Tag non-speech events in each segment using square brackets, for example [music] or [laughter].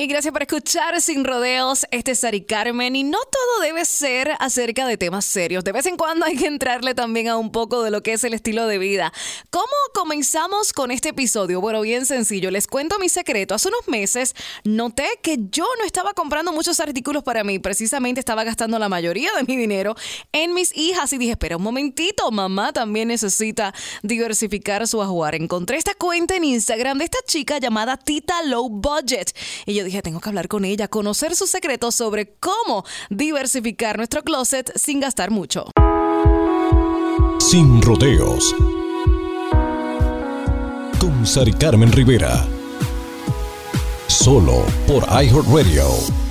Y gracias por escuchar Sin Rodeos. Este es Sari Carmen. Y no todo debe ser acerca de temas serios. De vez en cuando hay que entrarle también a un poco de lo que es el estilo de vida. ¿Cómo comenzamos con este episodio? Bueno, bien sencillo. Les cuento mi secreto. Hace unos meses noté que yo no estaba comprando muchos artículos para mí. Precisamente estaba gastando la mayoría de mi dinero en mis hijas. Y dije, espera un momentito, mamá también necesita diversificar su ajuar. Encontré esta cuenta en Instagram de esta chica llamada Tita Low Budget. Y yo dije, tengo que hablar con ella, conocer sus secretos sobre cómo diversificar nuestro closet sin gastar mucho. Sin rodeos. Con Sari Carmen Rivera. Solo por iHeartRadio.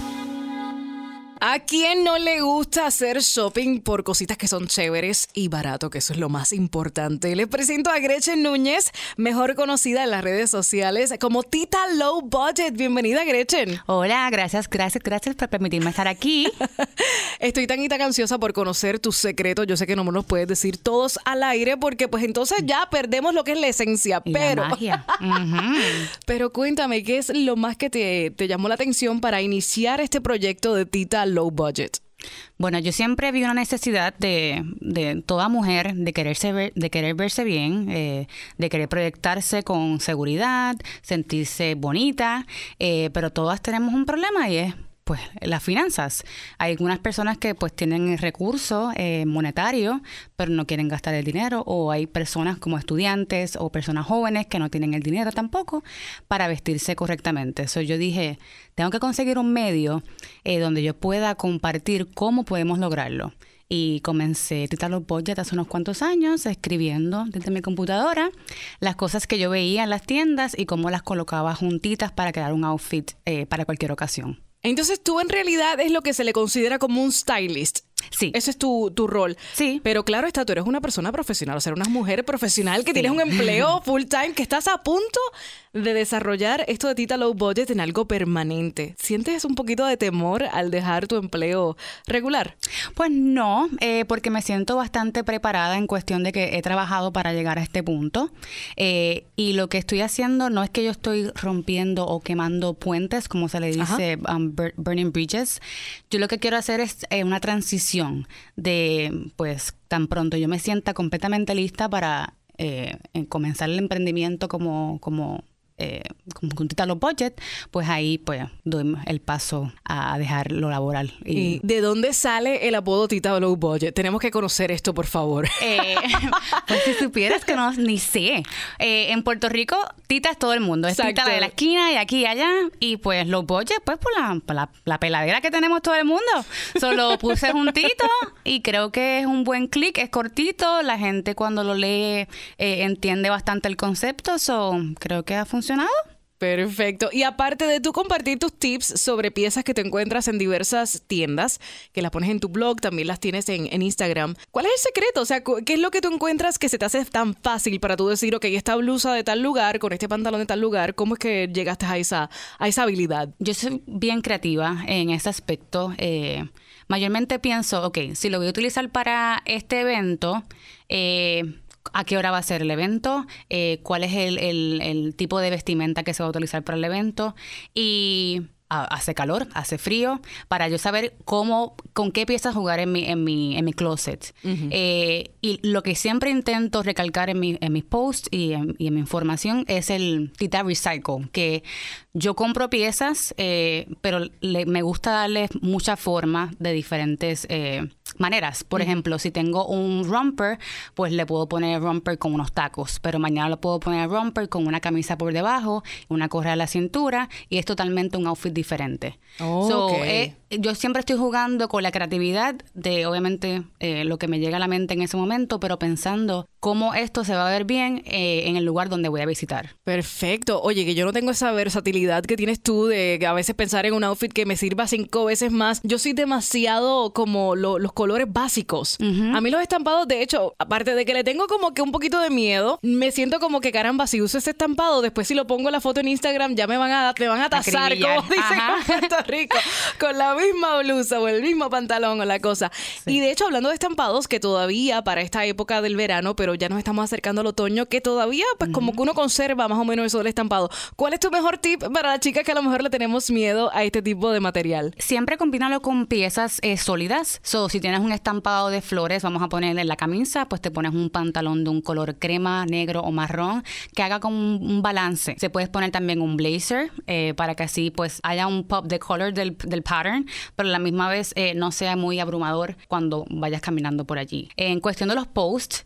¿A quién no le gusta hacer shopping por cositas que son chéveres y barato, que eso es lo más importante? Les presento a Gretchen Núñez, mejor conocida en las redes sociales como Tita Low Budget. Bienvenida, Gretchen. Hola, gracias, gracias, gracias por permitirme estar aquí. [laughs] Estoy tan y tan ansiosa por conocer tus secretos. Yo sé que no me los puedes decir todos al aire porque pues entonces ya perdemos lo que es la esencia. pero, [laughs] pero cuéntame, ¿qué es lo más que te, te llamó la atención para iniciar este proyecto de Tita low budget? Bueno, yo siempre vi una necesidad de, de toda mujer de quererse de querer verse bien, eh, de querer proyectarse con seguridad, sentirse bonita, eh, pero todas tenemos un problema y es pues las finanzas. Hay algunas personas que pues tienen el recurso eh, monetario, pero no quieren gastar el dinero, o hay personas como estudiantes o personas jóvenes que no tienen el dinero tampoco para vestirse correctamente. Eso yo dije, tengo que conseguir un medio eh, donde yo pueda compartir cómo podemos lograrlo. Y comencé a titar los hace unos cuantos años, escribiendo desde mi computadora las cosas que yo veía en las tiendas y cómo las colocaba juntitas para crear un outfit eh, para cualquier ocasión. Entonces tú en realidad es lo que se le considera como un stylist. Sí. Ese es tu, tu, rol. Sí. Pero claro está, tú eres una persona profesional, o sea, una mujer profesional que tienes un [laughs] empleo full time, que estás a punto de desarrollar esto de Tita Low Budget en algo permanente. ¿Sientes un poquito de temor al dejar tu empleo regular? Pues no, eh, porque me siento bastante preparada en cuestión de que he trabajado para llegar a este punto. Eh, y lo que estoy haciendo no es que yo estoy rompiendo o quemando puentes, como se le dice, um, burning bridges. Yo lo que quiero hacer es eh, una transición de, pues, tan pronto yo me sienta completamente lista para eh, comenzar el emprendimiento como, como eh, con los budget, pues ahí pues doy el paso a dejar lo laboral. Y, de dónde sale el apodo Tita Low Budget? Tenemos que conocer esto, por favor. [laughs] Eh, pues si supieras que no, ni sé. Eh, en Puerto Rico, Tita es todo el mundo. Es Tita de la esquina y aquí y allá. Y pues Low Budget, pues por la, la, peladera que tenemos todo el mundo. Solo puse juntito y creo que es un buen clic, es cortito. La gente cuando lo lee entiende bastante el concepto. So, creo que ha funcionado Perfecto. Y aparte de tú compartir tus tips sobre piezas que te encuentras en diversas tiendas, que las pones en tu blog, también las tienes en, Instagram, ¿cuál es el secreto? O sea, ¿qué es lo que tú encuentras que se te hace tan fácil para tú decir, ok, esta blusa de tal lugar, con este pantalón de tal lugar, ¿cómo es que llegaste a esa, a esa habilidad? Yo soy bien creativa en ese aspecto. Eh, mayormente pienso, ok, si lo voy a utilizar para este evento, eh, a qué hora va a ser el evento, eh, cuál es el, el, tipo de vestimenta que se va a utilizar para el evento. Y hace calor, hace frío, para yo saber cómo, con qué piezas jugar en mi, en mi, en mi closet. Eh, y lo que siempre intento recalcar en, mi, en mis posts y en, y en mi información es el Tita Recycle, que yo compro piezas, eh, pero me gusta darles mucha forma de diferentes eh, maneras. Por ejemplo, si tengo un romper, pues le puedo poner romper con unos tacos, pero mañana lo puedo poner romper con una camisa por debajo, una correa a la cintura y es totalmente un outfit diferente. Eh, yo siempre estoy jugando con la creatividad de, obviamente, lo que me llega a la mente en ese momento, pero pensando cómo esto se va a ver bien en el lugar donde voy a visitar. Perfecto. Oye, que yo no tengo esa versatilidad que tienes tú de a veces pensar en un outfit que me sirva cinco veces más. Yo soy demasiado como los colores básicos. A mí los estampados, de hecho, aparte de que le tengo como que un poquito de miedo, me siento como que caramba, si uso ese estampado, después si lo pongo la foto en Instagram ya me van a, me van a tasar, como dicen en Puerto Rico con la misma blusa o el mismo pantalón o la cosa. Y de hecho, hablando de estampados, que todavía para esta época del verano, pero ya nos estamos acercando al otoño, que todavía, pues como que uno conserva más o menos eso del estampado. ¿Cuál es tu mejor tip para la chica que a lo mejor le tenemos miedo a este tipo de material? Siempre combínalo con piezas eh, sólidas. So, si tienes un estampado de flores, vamos a ponerle en la camisa, pues te pones un pantalón de un color crema, negro o marrón, que haga como un, balance. Se puedes poner también un blazer eh, para que así pues haya un pop de color del, pattern, pero a la misma vez eh, no sea muy abrumador cuando vayas caminando por allí. En cuestión de los posts,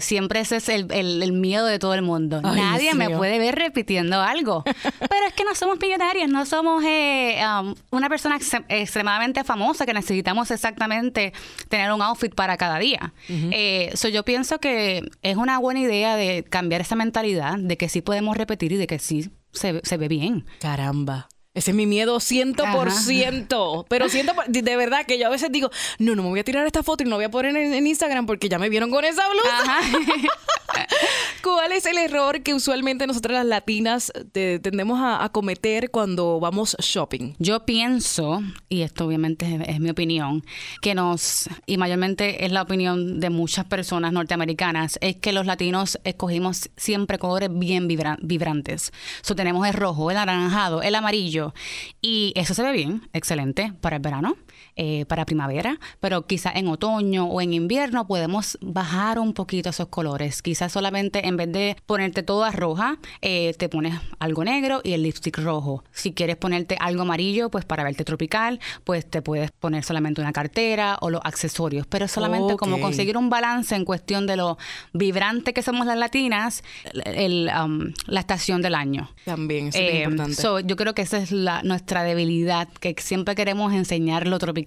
siempre ese es el, miedo de todo el mundo. Nadie me puede ver repitiendo algo. [laughs] pero es que no somos millonarios, no somos um, una persona extremadamente famosa que necesitamos exactamente tener un outfit para cada día. Eh, yo pienso que es una buena idea de cambiar esa mentalidad de que sí podemos repetir y de que sí se, se ve bien. Caramba. Ese es mi miedo ciento por ciento. Pero siento, de verdad que yo a veces digo, no, no me voy a tirar esta foto y no voy a poner en, Instagram porque ya me vieron con esa blusa. [laughs] ¿Cuál es el error que usualmente nosotras las latinas tendemos a, cometer cuando vamos shopping? Yo pienso, y esto obviamente es, mi opinión, que nos, y mayormente es la opinión de muchas personas norteamericanas, es que los latinos escogimos siempre colores bien vibrantes. So, tenemos el rojo, el anaranjado, el amarillo y eso se ve bien, excelente para el verano, eh, para primavera, pero quizás en otoño o en invierno podemos bajar un poquito esos colores. Quizás solamente en vez de ponerte toda roja, eh, te pones algo negro y el lipstick rojo. Si quieres ponerte algo amarillo, pues para verte tropical, pues te puedes poner solamente una cartera o los accesorios, pero solamente como conseguir un balance en cuestión de lo vibrante que somos las latinas, el, um, la estación del año. También, es eh, importante. yo creo que esa es la, nuestra debilidad, que siempre queremos enseñar lo tropical.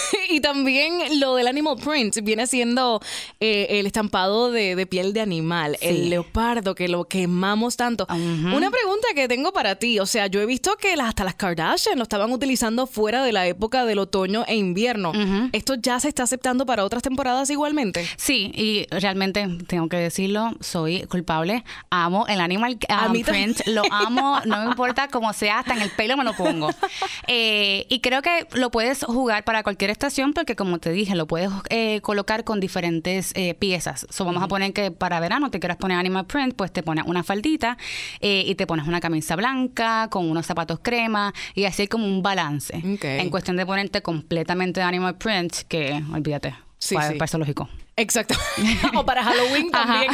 [laughs] y también lo del animal print viene siendo eh, el estampado de, piel de animal, el leopardo, que lo quemamos tanto. Una pregunta que tengo para ti, o sea, yo he visto que hasta las Kardashian lo estaban utilizando fuera de la época del otoño e invierno. ¿Esto ya se está aceptando para otras temporadas igualmente? Sí, y realmente tengo que decirlo, soy culpable. Amo el animal print, lo amo, no me importa cómo sea, hasta en el pelo me lo pongo. [laughs] Eh, y creo que lo puedes jugar para cualquier estación porque como te dije, lo puedes eh, colocar con diferentes eh, piezas. So, vamos a poner que para verano te quieras poner animal print, pues te pones una faldita y te pones una camisa blanca con unos zapatos crema y así como un balance. En cuestión de ponerte completamente animal print, que olvídate, sí, para, sí. lógico. Exacto. [laughs] o para Halloween también.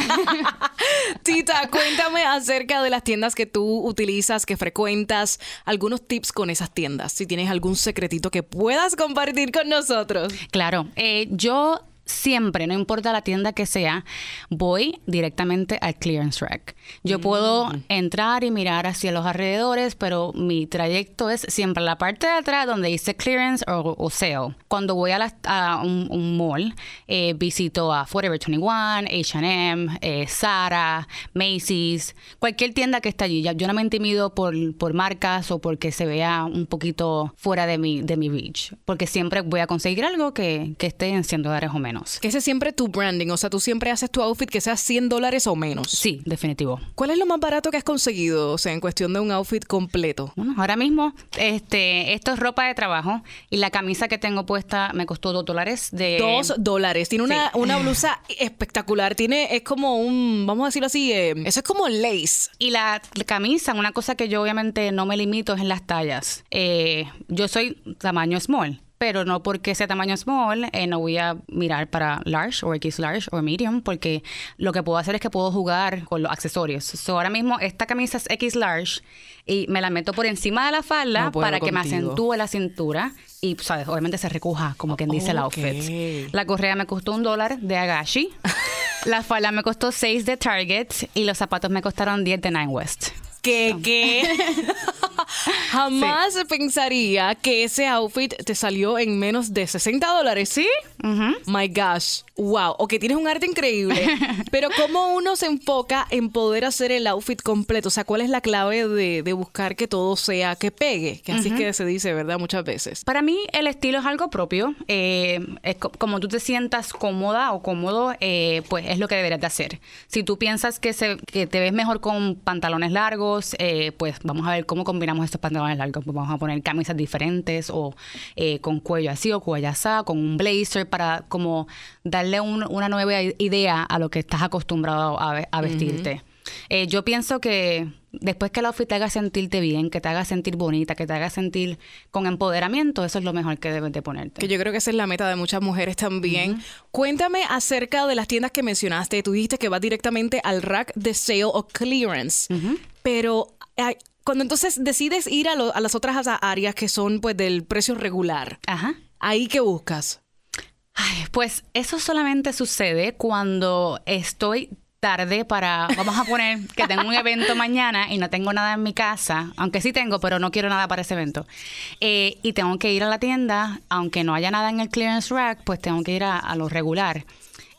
[laughs] Tita, cuéntame acerca de las tiendas que tú utilizas, que frecuentas, algunos tips con esas tiendas, si tienes algún secretito que puedas compartir con nosotros. Claro, eh, yo siempre, no importa la tienda que sea, voy directamente al clearance rack. Yo mm. puedo entrar y mirar hacia los alrededores, pero mi trayecto es siempre la parte de atrás donde dice clearance o, sale. Cuando voy a, un, mall, eh, visito a Forever 21, H&M, eh, Zara, Macy's, cualquier tienda que esté allí. Yo no me intimido por, por marcas o porque se vea un poquito fuera de mi, de mi reach, porque siempre voy a conseguir algo que, que esté en 100 dólares o menos. Que ese es siempre tu branding, o sea, tú siempre haces tu outfit que sea 100 dólares o menos. Sí, definitivo. ¿Cuál es lo más barato que has conseguido, o sea, en cuestión de un outfit completo? Bueno, ahora mismo, este, esto es ropa de trabajo y la camisa que tengo puesta me costó dos dólares. De... Dos dólares. Tiene una, una blusa [laughs] espectacular. Tiene, es como un, vamos a decirlo así, eh, eso es como lace. Y la, camisa, una cosa que yo obviamente no me limito es en las tallas. Eh, yo soy tamaño small pero no porque sea tamaño small, eh, no voy a mirar para large o X large o medium, porque lo que puedo hacer es que puedo jugar con los accesorios. So, ahora mismo esta camisa es X large y me la meto por encima de la falda para que me acentúe la cintura y, ¿sabes? Obviamente se recoja, como quien dice el outfit. La correa me costó un dólar de Agashi. [laughs] la falda me costó 6 de Target y los zapatos me costaron 10 de Nine West que, que [laughs] jamás pensaría que ese outfit te salió en menos de 60 dólares. Sí, My gosh, wow, o que tienes un arte increíble, [laughs] pero ¿cómo uno se enfoca en poder hacer el outfit completo? O sea, ¿cuál es la clave de, de buscar que todo sea, que pegue? Que así es que se dice, ¿verdad? Muchas veces. Para mí el estilo es algo propio. Eh, es co- como tú te sientas cómoda o cómodo, eh, pues es lo que deberías de hacer. Si tú piensas que, se, que te ves mejor con pantalones largos, eh, pues vamos a ver cómo combinamos estos pantalones largos. Pues vamos a poner camisas diferentes o eh, con cuello así o cuello así, con un blazer para como darle un- una nueva idea a lo que estás acostumbrado a, ve- a vestirte. Eh, yo pienso que después que el outfit te haga sentirte bien, que te haga sentir bonita, que te haga sentir con empoderamiento, eso es lo mejor que debes de ponerte. Que yo creo que esa es la meta de muchas mujeres también. Cuéntame acerca de las tiendas que mencionaste. Tú dijiste que va directamente al rack de sale o clearance. Pero cuando entonces decides ir a, lo- a las otras áreas que son pues del precio regular, Ajá. ¿ahí qué buscas? Ay, pues eso solamente sucede cuando estoy tarde para, vamos a poner que tengo un evento mañana y no tengo nada en mi casa, aunque sí tengo, pero no quiero nada para ese evento. Eh, y tengo que ir a la tienda, aunque no haya nada en el clearance rack, pues tengo que ir a, a lo regular.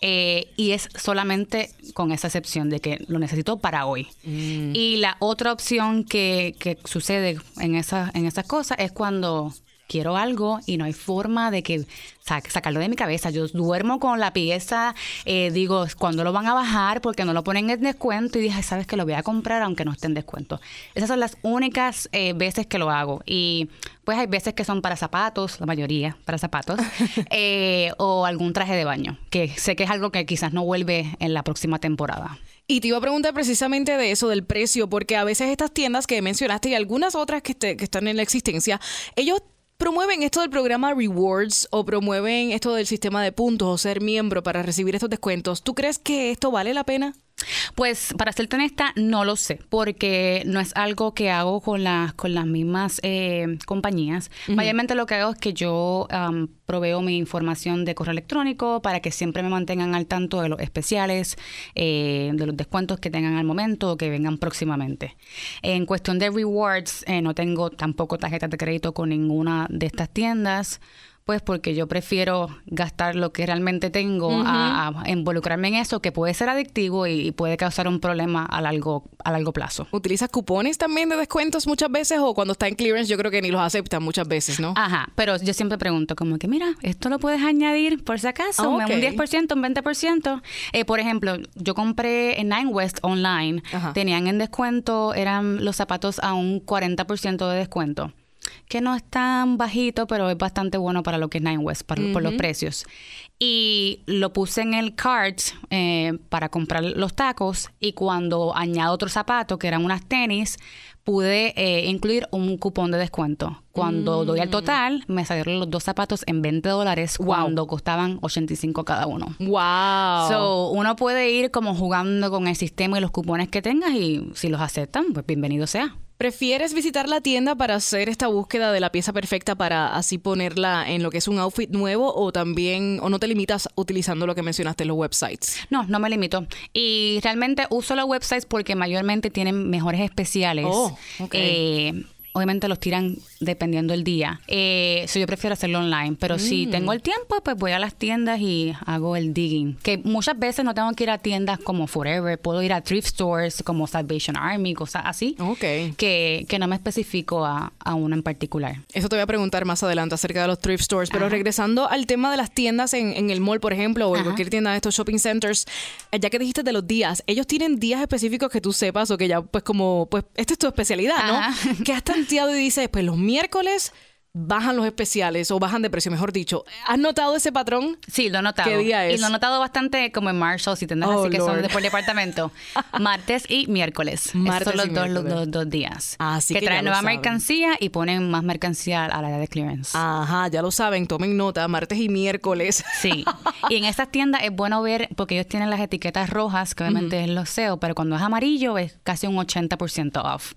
Eh, y es solamente con esa excepción de que lo necesito para hoy. Y la otra opción que, que sucede en, esa, en esas cosas es cuando quiero algo y no hay forma de que sa- sacarlo de mi cabeza. Yo duermo con la pieza, eh, digo, ¿cuándo lo van a bajar? Porque no lo ponen en descuento y dije, sabes que lo voy a comprar aunque no esté en descuento. Esas son las únicas eh, veces que lo hago. Y pues hay veces que son para zapatos, la mayoría para zapatos, [laughs] eh, o algún traje de baño, que sé que es algo que quizás no vuelve en la próxima temporada. Y te iba a preguntar precisamente de eso, del precio, porque a veces estas tiendas que mencionaste y algunas otras que, que están en la existencia, ellos promueven esto del programa Rewards o promueven esto del sistema de puntos o ser miembro para recibir estos descuentos. ¿Tú crees que esto vale la pena? Pues para serte honesta, no lo sé, porque no es algo que hago con las con las mismas eh, compañías. Mayormente lo que hago es que yo proveo mi información de correo electrónico para que siempre me mantengan al tanto de los especiales, eh, de los descuentos que tengan al momento o que vengan próximamente. En cuestión de rewards, eh, no tengo tampoco tarjetas de crédito con ninguna de estas tiendas. Pues porque yo prefiero gastar lo que realmente tengo a, a involucrarme en eso, que puede ser adictivo y, y puede causar un problema a largo, a largo plazo. ¿Utilizas cupones también de descuentos muchas veces o cuando está en clearance yo creo que ni los aceptan muchas veces, ¿no? Ajá, pero yo siempre pregunto como que, mira, esto lo puedes añadir por si acaso, Ah, un ok. 10%, un 20%. Eh, por ejemplo, yo compré en Nine West online, Ajá. tenían en descuento, eran los zapatos a un 40% de descuento. Que no es tan bajito, pero es bastante bueno para lo que es Nine West, para- por los precios. Y lo puse en el cart eh, para comprar los tacos y cuando añado otro zapato, que eran unas tenis, pude eh, incluir un cupón de descuento. Cuando doy al total, me salieron los dos zapatos en 20 dólares Wow. cuando costaban 85 cada uno. Wow. So, uno puede ir como jugando con el sistema y los cupones que tengas y si los aceptan, pues bienvenido sea. ¿Prefieres visitar la tienda para hacer esta búsqueda de la pieza perfecta para así ponerla en lo que es un outfit nuevo o también o no te limitas utilizando lo que mencionaste en los websites? No, no me limito. Y realmente uso los websites porque mayormente tienen mejores especiales. Oh. Eh, obviamente los tiran dependiendo del día. Eh, so yo prefiero hacerlo online. Pero si Mm. tengo el tiempo, pues voy a las tiendas y hago el digging. Que muchas veces no tengo que ir a tiendas como Forever. Puedo ir a thrift stores como Salvation Army, cosas así. Ok. Que, que no me especifico a, a una en particular. Eso te voy a preguntar más adelante acerca de los thrift stores, pero regresando al tema de las tiendas en, en el mall, por ejemplo, o en Ajá. cualquier tienda de estos shopping centers, eh, ya que dijiste de los días, ellos tienen días específicos que tú sepas o que ya pues como, pues esta es tu especialidad, ¿no? Ajá. Que has y dices, pues los miércoles bajan los especiales o bajan de precio, mejor dicho. ¿Has notado ese patrón? Sí, lo he notado. ¿Qué día es? Y lo he notado bastante como en Marshalls y tiendas Oh, así que son de por departamento. [laughs] Martes y miércoles. Esos Martes son los y dos, los días. Así que, que traen nueva mercancía y ponen más mercancía a la edad de clearance. Ajá, ya lo saben, tomen nota, martes y miércoles. Sí. [laughs] Y en estas tiendas es bueno ver, porque ellos tienen las etiquetas rojas, que obviamente es los SEO, pero cuando es amarillo es casi un 80% off.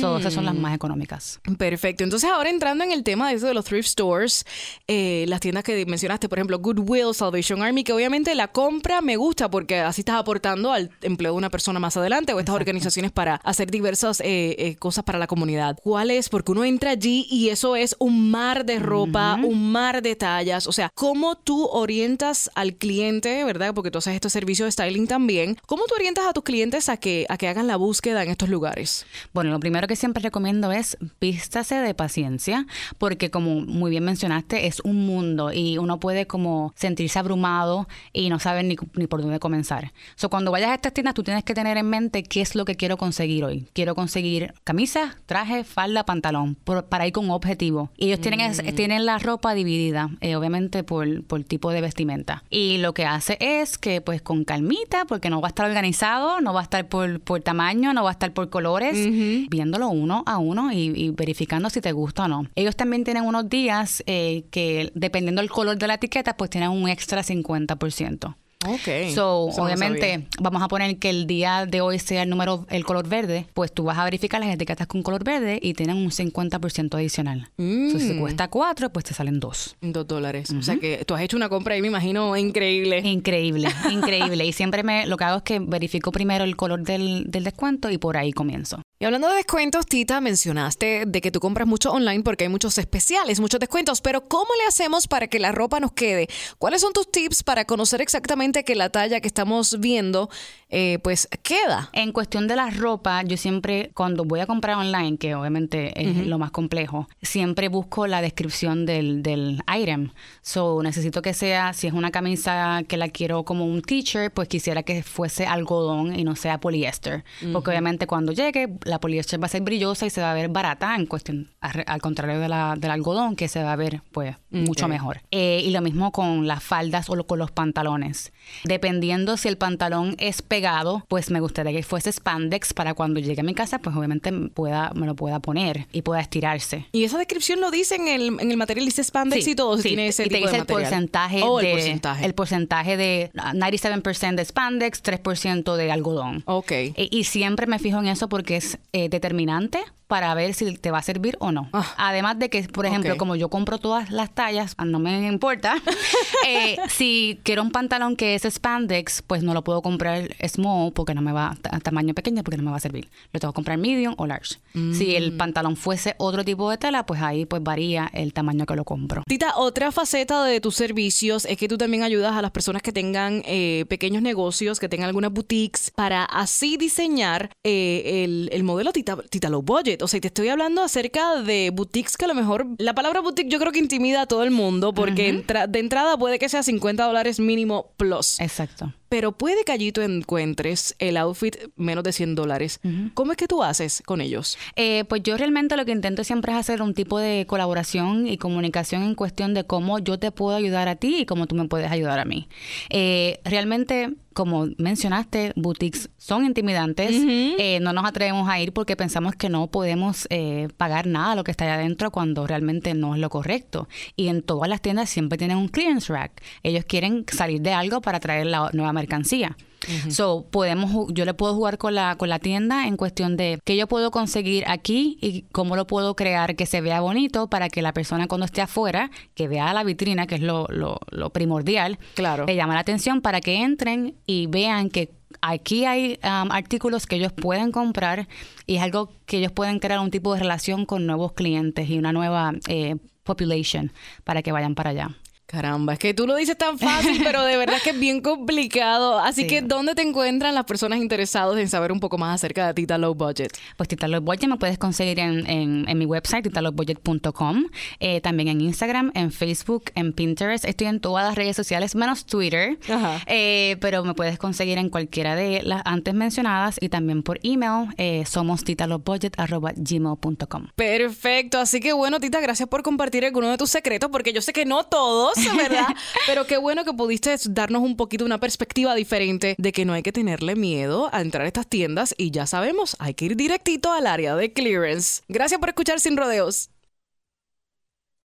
So, esas son las Mm. más económicas. Perfecto. Entonces, ahora entrando en el tema tema de eso de los thrift stores, eh, las tiendas que mencionaste, por ejemplo, Goodwill, Salvation Army, que obviamente la compra me gusta porque así estás aportando al empleo de una persona más adelante o estas organizaciones para hacer diversas eh, eh, cosas para la comunidad. ¿Cuál es? Porque uno entra allí y eso es un mar de ropa, un mar de tallas. O sea, ¿cómo tú orientas al cliente, verdad? Porque tú haces este servicio de styling también. ¿Cómo tú orientas a tus clientes a que, a que hagan la búsqueda en estos lugares? Bueno, lo primero que siempre recomiendo es vístase de paciencia, porque como muy bien mencionaste, es un mundo y uno puede como sentirse abrumado y no saber ni, ni por dónde comenzar. So, cuando vayas a estas tiendas, tú tienes que tener en mente qué es lo que quiero conseguir hoy. Quiero conseguir camisa, traje, falda, pantalón, para ir con un objetivo. Y ellos tienen, mm. tienen la ropa dividida, eh, obviamente por, por tipo de vestimenta. Y lo que hace es que pues con calmita, porque no va a estar organizado, no va a estar por, por tamaño, no va a estar por colores, viéndolo uno a uno y, verificando si te gusta o no. Ellos también tienen unos días eh, que dependiendo del color de la etiqueta, pues tienen un extra 50%. Ok. So, obviamente, vamos a poner que el día de hoy sea el número, el color verde, pues tú vas a verificar las etiquetas con color verde y tienen un 50% adicional. Mm. si cuesta 4, pues te salen 2. 2 dólares. O sea que tú has hecho una compra ahí, me imagino, increíble. Increíble, [laughs] increíble. y siempre me, lo que hago es que verifico primero el color del, del descuento y por ahí comienzo. Y hablando de descuentos, Tita, mencionaste de que tú compras mucho online porque hay muchos especiales, muchos descuentos, pero ¿cómo le hacemos para que la ropa nos quede? ¿Cuáles son tus tips para conocer exactamente que la talla que estamos viendo eh, pues queda? En cuestión de la ropa, yo siempre cuando voy a comprar online, que obviamente es lo más complejo, siempre busco la descripción del, del item. So, necesito que sea, si es una camisa que la quiero como un t-shirt, pues quisiera que fuese algodón y no sea poliéster. Porque obviamente cuando llegue la poliéster va a ser brillosa y se va a ver barata en cuestión, al contrario de la, del algodón, que se va a ver pues mucho mejor. Eh, y lo mismo con las faldas o con los pantalones. Dependiendo si el pantalón es pegado, pues me gustaría que fuese spandex para cuando llegue a mi casa, pues obviamente pueda, me lo pueda poner y pueda estirarse. Y esa descripción lo dice en el, en el material, dice spandex y todo, sí. tiene ese y te dice el porcentaje, oh, de, el porcentaje. El porcentaje de 97% de spandex, 3% de algodón. Ok. E, y siempre me fijo en eso porque es eh, determinante para ver si te va a servir o no. Ah. Además de que, por ejemplo, como yo compro todas las tallas, ah, no me importa, [laughs] eh, si quiero un pantalón que es spandex, pues no lo puedo comprar small porque no me va, a tamaño pequeño porque no me va a servir. Lo tengo que comprar medium o large. Si el mm. pantalón fuese otro tipo de tela, pues ahí pues varía el tamaño que lo compro. Tita, otra faceta de tus servicios es que tú también ayudas a las personas que tengan eh, pequeños negocios, que tengan algunas boutiques, para así diseñar eh, el, el, modelo Tita, Tita Low Budget o sea, te estoy hablando acerca de boutiques que a lo mejor la palabra boutique yo creo que intimida a todo el mundo porque de entrada puede que sea 50 dólares mínimo plus. Exacto pero puede que allí tú encuentres el outfit menos de 100 dólares. ¿Cómo es que tú haces con ellos? Eh, pues yo realmente lo que intento siempre es hacer un tipo de colaboración y comunicación en cuestión de cómo yo te puedo ayudar a ti y cómo tú me puedes ayudar a mí. Eh, realmente como mencionaste, boutiques son intimidantes. Eh, no nos atrevemos a ir porque pensamos que no podemos pagar nada lo que está allá adentro cuando realmente no es lo correcto. Y en todas las tiendas siempre tienen un clearance rack. Ellos quieren salir de algo para traer la nueva mercancía. So, podemos, yo le puedo jugar con la, con la tienda en cuestión de qué yo puedo conseguir aquí y cómo lo puedo crear que se vea bonito para que la persona cuando esté afuera, que vea la vitrina, que es lo, lo, lo primordial, claro. le llama la atención para que entren y vean que aquí hay um, artículos que ellos pueden comprar y es algo que ellos pueden crear un tipo de relación con nuevos clientes y una nueva eh, population para que vayan para allá. Caramba, es que tú lo dices tan fácil, pero de verdad que es bien complicado. Así que, ¿dónde te encuentran las personas interesadas en saber un poco más acerca de Tita Low Budget? Pues Tita Low Budget me puedes conseguir en, en, mi website, titalowbudget.com, eh, también en Instagram, en Facebook, en Pinterest. Estoy en todas las redes sociales, menos Twitter, eh, pero me puedes conseguir en cualquiera de las antes mencionadas y también por email, eh, somos titalowbudget.gmail.com. Perfecto, así que bueno, Tita, gracias por compartir alguno de tus secretos, porque yo sé que no todos ¿verdad? [laughs] Pero qué bueno que pudiste darnos un poquito una perspectiva diferente de que no hay que tenerle miedo a entrar a estas tiendas y ya sabemos, hay que ir directito al área de clearance. Gracias por escuchar Sin Rodeos.